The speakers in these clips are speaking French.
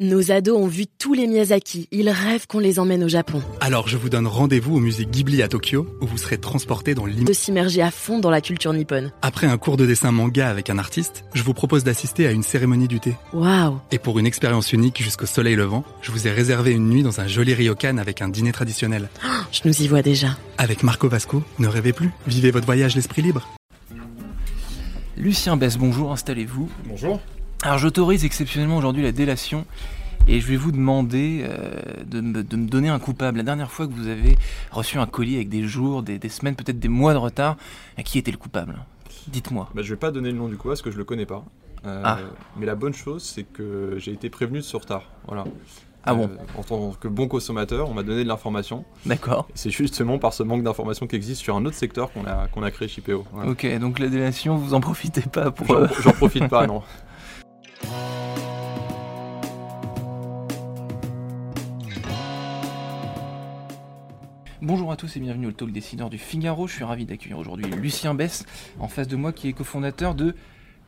Nos ados ont vu tous les Miyazaki, ils rêvent qu'on les emmène au Japon. Alors je vous donne rendez-vous au musée Ghibli à Tokyo, où vous serez transporté dans l'immense... De s'immerger à fond dans la culture nippone. Après un cours de dessin manga avec un artiste, je vous propose d'assister à une cérémonie du thé. Waouh Et pour une expérience unique jusqu'au soleil levant, je vous ai réservé une nuit dans un joli ryokan avec un dîner traditionnel. Je nous y vois déjà. Avec Marco Vasco, ne rêvez plus, vivez votre voyage l'esprit libre. Lucien Bess, bonjour, installez-vous. Bonjour. Alors j'autorise exceptionnellement aujourd'hui la délation et je vais vous demander euh, de, me, de, me, donner un coupable. La dernière fois que vous avez reçu un colis avec des jours, des, des semaines, peut-être des mois de retard, qui était le coupable? Dites-moi. Bah, je vais pas donner le nom du coupable parce que je le connais pas. Euh, Ah. Mais la bonne chose, c'est que j'ai été prévenu de ce retard. Voilà. Ah bon Euh, En tant que bon consommateur, on m'a donné de l'information. D'accord. C'est justement par ce manque d'information qui existe sur un autre secteur qu'on a, qu'on a créé chez PO. Voilà. Ok, donc la délation, vous en profitez pas pour... J'en profite pas, non. Bonjour à tous et bienvenue au Talk Décideur du Figaro. Je suis ravi d'accueillir aujourd'hui Lucien Bess en face de moi qui est cofondateur de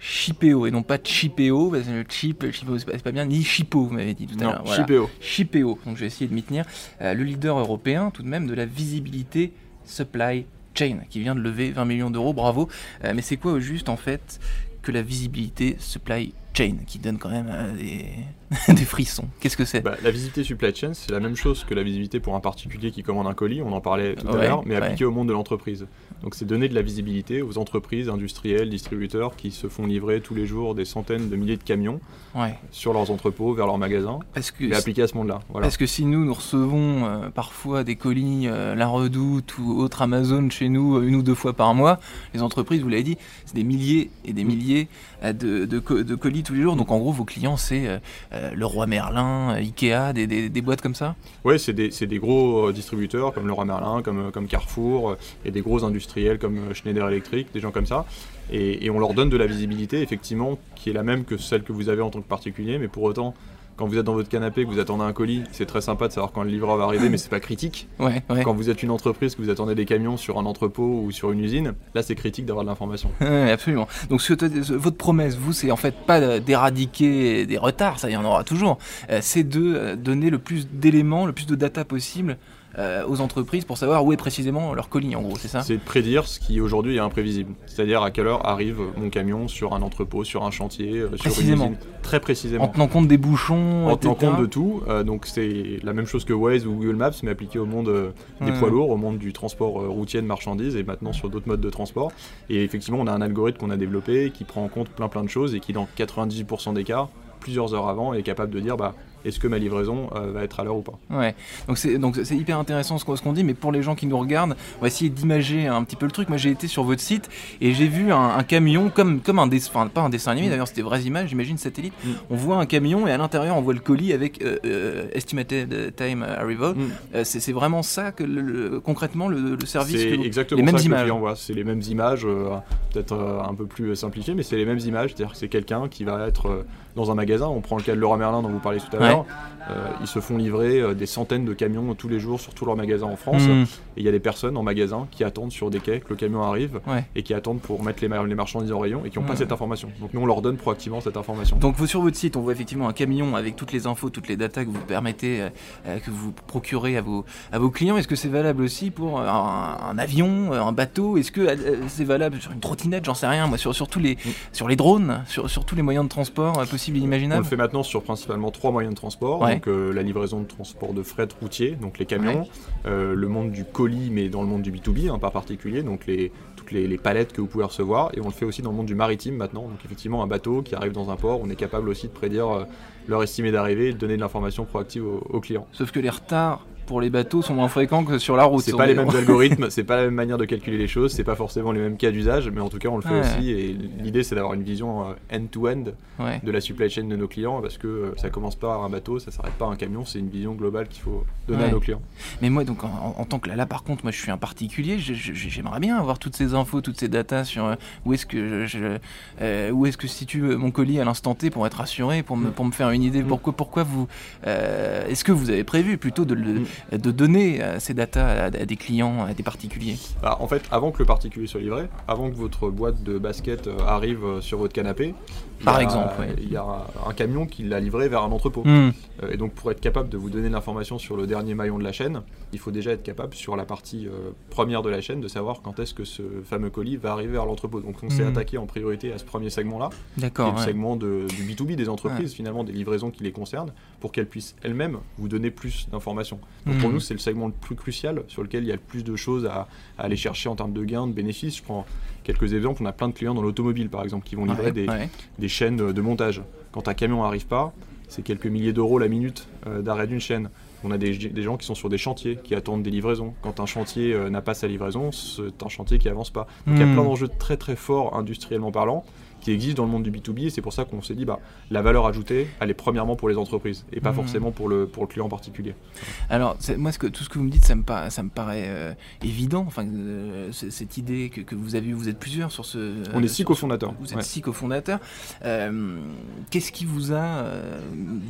Chipeo et non pas Chipeo, parce que le chip, Chipeo c'est pas, bien, ni Chipo, vous m'avez dit tout à l'heure. Voilà. PO. Chipeo, donc je vais essayer de m'y tenir, Euh, le leader européen tout de même de la visibilité supply chain, qui vient de lever 20 millions d'euros, bravo. Euh, mais c'est quoi au juste en fait que la visibilité supply chain, qui donne quand même euh, des... des frissons Qu'est-ce que c'est? Bah, la visibilité supply chain, c'est la même chose que la visibilité pour un particulier qui commande un colis, on en parlait tout à l'heure, mais ouais. appliqué au monde de l'entreprise. Donc c'est donner de la visibilité aux entreprises, industriels, distributeurs qui se font livrer tous les jours des centaines de milliers de camions Ouais, sur leurs entrepôts, vers leurs magasins, parce que... et appliqué à ce monde-là. Voilà. Parce que si nous, nous recevons euh, parfois des colis, euh, La Redoute ou autre Amazon chez nous une ou deux fois par mois, les entreprises, vous l'avez dit, c'est des milliers et des milliers de, de co- de colis tous les jours. Donc en gros, vos clients, c'est euh, euh, le Roi Merlin, euh, Ikea, des, boîtes comme ça? Ouais, c'est des, des gros distributeurs comme Leroy Merlin, comme, comme Carrefour, et des gros industriels comme Schneider Electric, des gens comme ça. Et on leur donne de la visibilité, effectivement, qui est la même que celle que vous avez en tant que particulier, mais pour autant, quand vous êtes dans votre canapé, que vous attendez un colis, c'est très sympa de savoir quand le livreur va arriver, mais c'est pas critique. Ouais, ouais. Quand vous êtes une entreprise, que vous attendez des camions sur un entrepôt ou sur une usine, là c'est critique d'avoir de l'information. Ouais, absolument. Donc ce- ce- votre promesse, vous, c'est en fait pas d'éradiquer des retards, ça il y en aura toujours. Euh, c'est de euh, donner le plus d'éléments, le plus de data possible euh, aux entreprises pour savoir où est précisément leur colis, en gros, c'est ça C'est de prédire ce qui aujourd'hui est imprévisible. C'est-à-dire à quelle heure arrive mon camion sur un entrepôt, sur un chantier, euh, sur une Précisément. usine. Très précisément. En tenant compte des bouchons, En tenant compte de tout, euh, donc c'est la même chose que Waze ou Google Maps, mais appliqué au monde euh, des Ouais. poids lourds, au monde du transport routier de marchandises et maintenant sur d'autres modes de transport. Et effectivement, on a un algorithme qu'on a développé qui prend en compte plein plein de choses et qui, dans 98% des cas, plusieurs heures avant, est capable de dire bah, est-ce que ma livraison euh, va être à l'heure ou pas. Ouais, donc c'est donc c'est hyper intéressant ce qu'on ce qu'on dit, mais pour les gens qui nous regardent, on va essayer d'imager un petit peu le truc. Moi, j'ai été sur votre site et j'ai vu un, un camion comme comme un dessin, enfin pas un dessin animé d'ailleurs, c'était vraies images, j'imagine satellite. Mm. On voit un camion et à l'intérieur on voit le colis avec euh, euh, estimated time arrival. Mm. C'est c'est vraiment ça que le- le- concrètement le, le service. C'est que exactement les mêmes ça que images. le voit. C'est les mêmes images, peut-être un peu plus simplifiées, mais c'est les mêmes images. C'est-à-dire que c'est quelqu'un qui va être dans un magasin. On prend le cas de Leroy Merlin dont vous parliez tout à Ouais. l'heure. Euh, ils se font livrer euh, des centaines de camions tous les jours sur tous leurs magasins en France. Mm. Et il y a des personnes en magasin qui attendent sur des quais que le camion arrive Ouais. et qui attendent pour mettre les, mar- les marchandises en rayon et qui n'ont pas cette information. Donc nous, on leur donne proactivement cette information. Donc vous- sur votre site, on voit effectivement un camion avec toutes les infos, toutes les datas que vous permettez, euh, que vous procurez à vos, à vos clients. Est-ce que c'est valable aussi pour un, un avion, un bateau? Est-ce que c'est valable sur une trottinette? J'en sais rien. Moi, sur, sur tous les, sur les drones, sur, sur tous les moyens de transport euh, possibles et On le fait maintenant sur principalement trois moyens de transport. Ouais. Donc euh, la livraison de transport de fret routier, donc les camions, Ouais. euh, le monde du colis, mais dans le monde du B2B, hein, pas particulier, donc les, toutes les, les palettes que vous pouvez recevoir. Et on le fait aussi dans le monde du maritime maintenant. Donc effectivement, un bateau qui arrive dans un port, on est capable aussi de prédire euh, l'heure estimée d'arrivée et de donner de l'information proactive aux, aux clients. Sauf que les retards pour les bateaux sont moins fréquents que sur la route. C'est pas les mêmes algorithmes, c'est pas la même manière de calculer les choses, c'est pas forcément les mêmes cas d'usage, mais en tout cas on le fait Ouais. aussi. Et l'idée c'est d'avoir une vision euh, end-to-end Ouais. de la supply chain de nos clients parce que euh, ça commence pas à un bateau, ça s'arrête pas à un camion, c'est une vision globale qu'il faut donner Ouais. à nos clients. Mais moi, donc, en, en tant que là, par contre, moi, je suis un particulier. J'aimerais bien avoir toutes ces infos, toutes ces datas sur euh, où est-ce que je, je- euh, où est-ce que se situe mon colis à l'instant T pour être assuré, pour me, pour me faire une idée. Mm. Pourquoi, pourquoi vous, euh, est-ce que vous avez prévu plutôt de, le- Mm. De donner euh, ces datas à, à des clients, à des particuliers Bah, en fait, avant que le particulier soit livré, avant que votre boîte de basket euh, arrive euh, sur votre canapé, Par a- exemple, ouais. il y a un camion qui l'a livré vers un entrepôt. Hmm. Et donc pour être capable de vous donner l'information sur le dernier maillon de la chaîne, il faut déjà être capable sur la partie euh, première de la chaîne de savoir quand est-ce que ce fameux colis va arriver vers l'entrepôt. Donc on s'est Mhm. attaqué en priorité à ce premier segment-là, qui est D'accord. le ouais. segment de- du B2B des entreprises, finalement des livraisons qui les concernent, pour qu'elles puissent elles-mêmes vous donner plus d'informations. Donc pour Mhm. nous c'est le segment le plus crucial sur lequel il y a le plus de choses à, à aller chercher en termes de gains, de bénéfices. Je prends quelques exemples, on a plein de clients dans l'automobile par exemple qui vont livrer Ouais, des, ouais. des chaînes de montage. Quand un camion n'arrive pas, c'est quelques milliers d'euros la minute euh, d'arrêt d'une chaîne. On a des, des gens qui sont sur des chantiers, qui attendent des livraisons. Quand un chantier euh, n'a pas sa livraison, c'est un chantier qui avance pas. Donc il y a Hmm. plein d'enjeux très très forts industriellement parlant qui existent dans le monde du B2B et c'est pour ça qu'on s'est dit bah, la valeur ajoutée, elle est premièrement pour les entreprises et pas Hmm. forcément pour le, pour le client en particulier. Alors, moi, ce que, tout ce que vous me dites, ça me, paraît, ça me paraît euh, évident. Enfin, euh, cette idée que, que vous avez, vous êtes plusieurs sur ce. On est euh, six cofondateurs. Vous êtes Ouais. six cofondateurs. Euh, Qu'est-ce qui vous a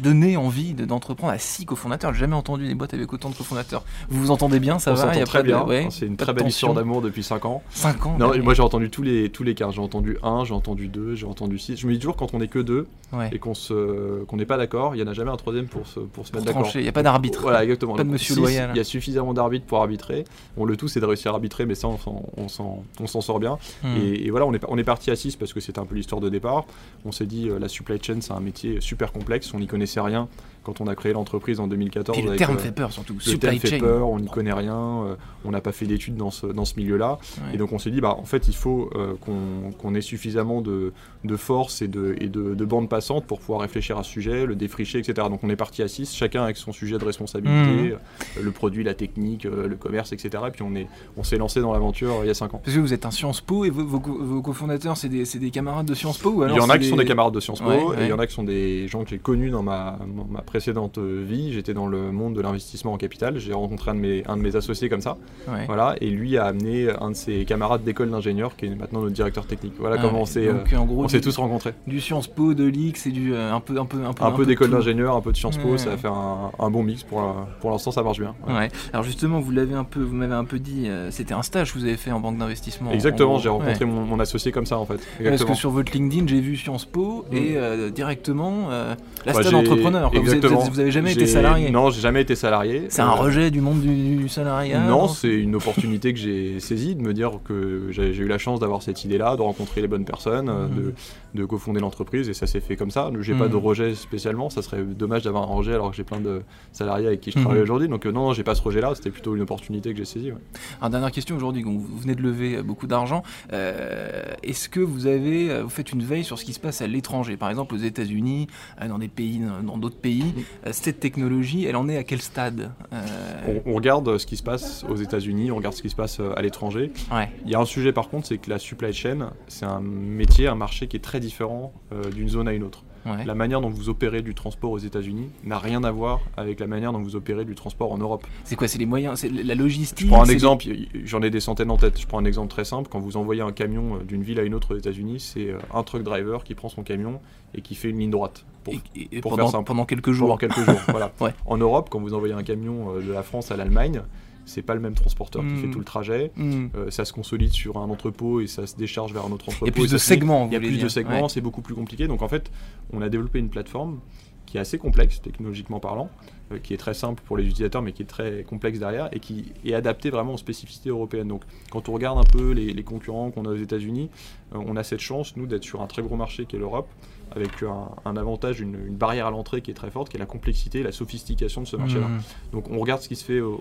donné envie de- d'entreprendre à six cofondateurs? J'ai jamais entendu des boîtes avec autant de cofondateurs. Vous vous entendez bien, ça On va s'entend y a très bien, ouais, c'est une très belle histoire d'amour depuis 5 ans. Cinq ans. Non, ouais. moi j'ai entendu tous les, tous les cas. J'ai entendu un, j'ai entendu deux, j'ai entendu six. Je me dis toujours quand on est que deux Ouais. et qu'on se qu'on n'est pas d'accord, il n'y en a jamais un troisième pour se, pour se mettre d'accord. il n'y a pas d'arbitre. Voilà, exactement. Pas de monsieur six, loyal. Il y a suffisamment d'arbitres pour arbitrer. Bon, le tout c'est de réussir à arbitrer, mais ça on s'en- on s'en on s'en sort bien. Hmm. Et, et voilà, on est, on est parti à 6 parce que c'était un peu l'histoire de départ. On s'est dit, euh, la supply chain, c'est un métier super complexe. On n'y connaissait rien quand on a créé l'entreprise en 2014. Puis le avec, terme euh, fait peur surtout. le Supply terme fait peur, on n'y connaît rien, euh, on n'a pas fait d'études dans ce, dans ce milieu-là. Ouais. Et donc on s'est dit, bah, en fait, il faut euh, qu'on qu'on ait suffisamment de, de force et, de, et de, de bande passante pour pouvoir réfléchir à ce sujet, le défricher, etc. Donc on est parti à 6, chacun avec son sujet de responsabilité, euh, le produit, la technique, euh, le commerce, etc. Et puis on est- on s'est lancé dans l'aventure euh, il y a 5 ans. Parce que vous êtes un Sciences Po et vos, vos co- vos cofondateurs, c'est des, camarades de Sciences Po ou alors il y en a qui sont des camarades de Sciences Po Ouais, et ouais. il y en a qui sont des gens que j'ai connus dans ma, ma précédente vie. J'étais dans le monde de l'investissement en capital. J'ai rencontré un de, mes, un de mes associés comme ça. Ouais. Voilà, et lui a amené un de ses camarades d'école d'ingénieur qui est maintenant notre directeur technique. Voilà Ah, comment on s'est, euh, en gros, on s'est tous rencontrés. Du Sciences Po, de l'X et du euh, un peu un peu un peu Un peu d'école d'ingénieur, un peu de Sciences Po, ça va faire un, bon mix. Pour, pour l'instant, ça marche bien. Ouais. Alors justement, vous l'avez un peu, vous m'avez un peu dit, euh, c'était un stage que vous avez fait en banque d'investissement. Exactement, j'ai rencontré mon, associé comme ça en fait. Parce que sur votre LinkedIn, j'ai vu Sciences Po et Mm. euh, directement la Bah, stade entrepreneur. Vous, êtes- exactement. vous avez jamais été salarié. Non, j'ai jamais été salarié. C'est un rejet du monde du, salariat. Non, c'est une opportunité que j'ai saisie de me dire que j'ai eu la chance d'avoir cette idée-là, de rencontrer les bonnes personnes. De, de cofonder l'entreprise et ça s'est fait comme ça. J'ai pas Mhm. de rejet spécialement, ça serait dommage d'avoir un rejet alors que j'ai plein de salariés avec qui je Mhm. travaille aujourd'hui. Donc euh, non, non, j'ai pas ce rejet-là, c'était plutôt une opportunité que j'ai saisie. ouais. Alors, dernière question aujourd'hui, vous venez de lever beaucoup d'argent. Euh, Est-ce que vous avez, euh, vous faites une veille sur ce qui se passe à l'étranger, par exemple aux États-Unis, dans des pays, dans d'autres pays Cette technologie, elle en est à quel stade? Euh, On, on regarde ce qui se passe aux États-Unis, on regarde ce qui se passe à l'étranger. Ouais. Il y a un sujet par contre, c'est que la supply chain, c'est un métier, un marché qui est très différent euh, d'une zone à une autre. ouais. La manière dont vous opérez du transport aux États-Unis n'a rien à voir avec la manière dont vous opérez du transport en Europe. C'est quoi C'est les moyens, c'est la logistique. Je prends un exemple, j'en ai des centaines en tête. Je prends un exemple très simple. Quand vous envoyez un camion euh, d'une ville à une autre aux États-Unis, c'est euh, un truck driver qui prend son camion et qui fait une ligne droite pour, Et, et- et pour pendant, faire pendant quelques pendant jours. quelques jours. voilà. Ouais. En Europe, quand vous envoyez un camion de la France à l'Allemagne, c'est pas le même transporteur qui fait tout le trajet. Hmm. Euh, ça se consolide sur un entrepôt et ça se décharge vers un autre entrepôt. Il y a plus et de segments. Il y a plus de segments, Ouais. c'est beaucoup plus compliqué. Donc en fait, on a développé une plateforme qui est assez complexe technologiquement parlant, euh, qui est très simple pour les utilisateurs mais qui est très complexe derrière et qui est adaptée vraiment aux spécificités européennes. Donc quand on regarde un peu les, les concurrents qu'on a aux États-Unis, euh, on a cette chance nous d'être sur un très gros marché qui est l'Europe avec un, un avantage, une, une barrière à l'entrée qui est très forte, qui est la complexité, la sophistication de ce marché-là. Hmm. Donc on regarde ce qui se fait au-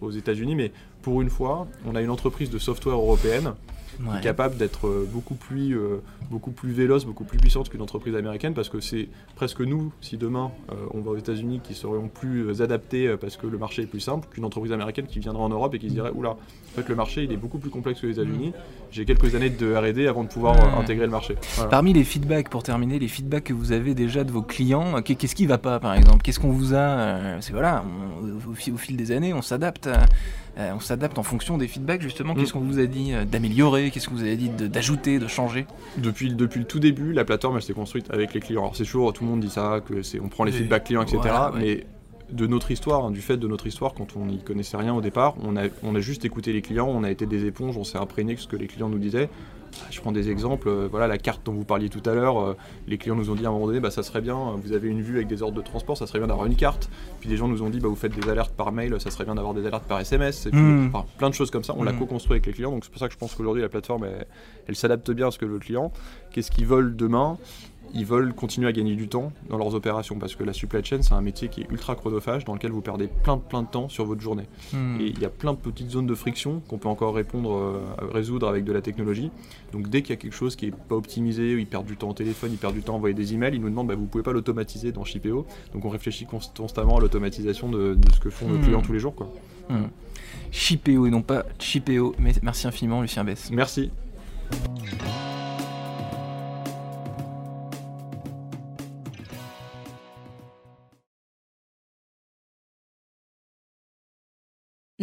au- aux États-Unis, mais pour une fois, on a une entreprise de software européenne Ouais. capable d'être euh, beaucoup plus, euh, beaucoup plus véloce, beaucoup plus puissante qu'une entreprise américaine, parce que c'est presque nous, si demain euh, on va aux États-Unis, qui serions plus euh, adaptés parce que le marché est plus simple qu'une entreprise américaine qui viendra en Europe et qui se dirait oula, en fait le marché il est beaucoup plus complexe que les États-Unis. J'ai quelques années de R&D avant de pouvoir euh, Ouais. intégrer le marché. Voilà. Parmi les feedbacks, pour terminer, les feedbacks que vous avez déjà de vos clients, qu'est- qu'est-ce qui va pas par exemple? Qu'est-ce qu'on vous a C'est voilà, on- au, fil, au fil des années, on s'adapte. Euh, on s'adapte en fonction des feedbacks justement. Mm. Qu'est-ce qu'on vous a dit euh, d'améliorer? Qu'est-ce que vous avez dit d'ajouter, de changer? Depuis, le- depuis le tout début, la plateforme elle s'est construite avec les clients. Alors c'est toujours, tout le monde dit ça, que c'est, on prend les feedbacks clients, etc. voilà, ouais. Mais de notre histoire, hein, du fait de notre histoire, quand on n'y connaissait rien au départ, on a, on a juste écouté les clients, on a été des éponges, on s'est imprégné de ce que les clients nous disaient. Je prends des exemples, euh, voilà la carte dont vous parliez tout à l'heure, euh, les clients nous ont dit à un moment donné, bah, ça serait bien, vous avez une vue avec des ordres de transport, ça serait bien d'avoir une carte. Puis des gens nous ont dit, bah, vous faites des alertes par mail, ça serait bien d'avoir des alertes par SMS. Et puis, Mm. enfin, plein de choses comme ça, on l'a Mm. co-construit avec les clients, donc c'est pour ça que je pense qu'aujourd'hui la plateforme, elle, elle s'adapte bien à ce que veut le client. Qu'est-ce qu'ils veulent demain? Ils veulent continuer à gagner du temps dans leurs opérations parce que la supply chain c'est un métier qui est ultra chronophage dans lequel vous perdez plein de plein de temps sur votre journée. Hmm. Et il y a plein de petites zones de friction qu'on peut encore répondre, euh, résoudre avec de la technologie. Donc dès qu'il y a quelque chose qui est pas optimisé, ils perdent du temps au téléphone, ils perdent du temps à envoyer des emails, ils nous demandent bah, vous pouvez pas l'automatiser dans Shipeo. Donc on réfléchit const- constamment à l'automatisation de, de ce que font nos Hmm. clients tous les jours. Quoi. Chipéo et non pas Chipéo. Mais merci infiniment, Lucien Bess. Merci.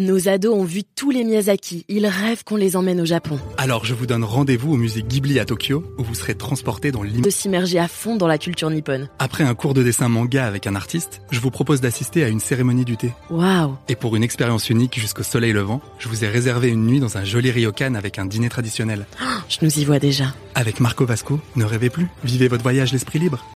Nos ados ont vu tous les Miyazaki. Ils rêvent qu'on les emmène au Japon. Alors je vous donne rendez-vous au musée Ghibli à Tokyo, où vous serez transporté dans l'immense... De s'immerger à fond dans la culture nippone. Après un cours de dessin manga avec un artiste, je vous propose d'assister à une cérémonie du thé. Waouh Et pour une expérience unique jusqu'au soleil levant, je vous ai réservé une nuit dans un joli ryokan avec un dîner traditionnel. Je nous y vois déjà. Avec Marco Vasco, ne rêvez plus, vivez votre voyage l'esprit libre.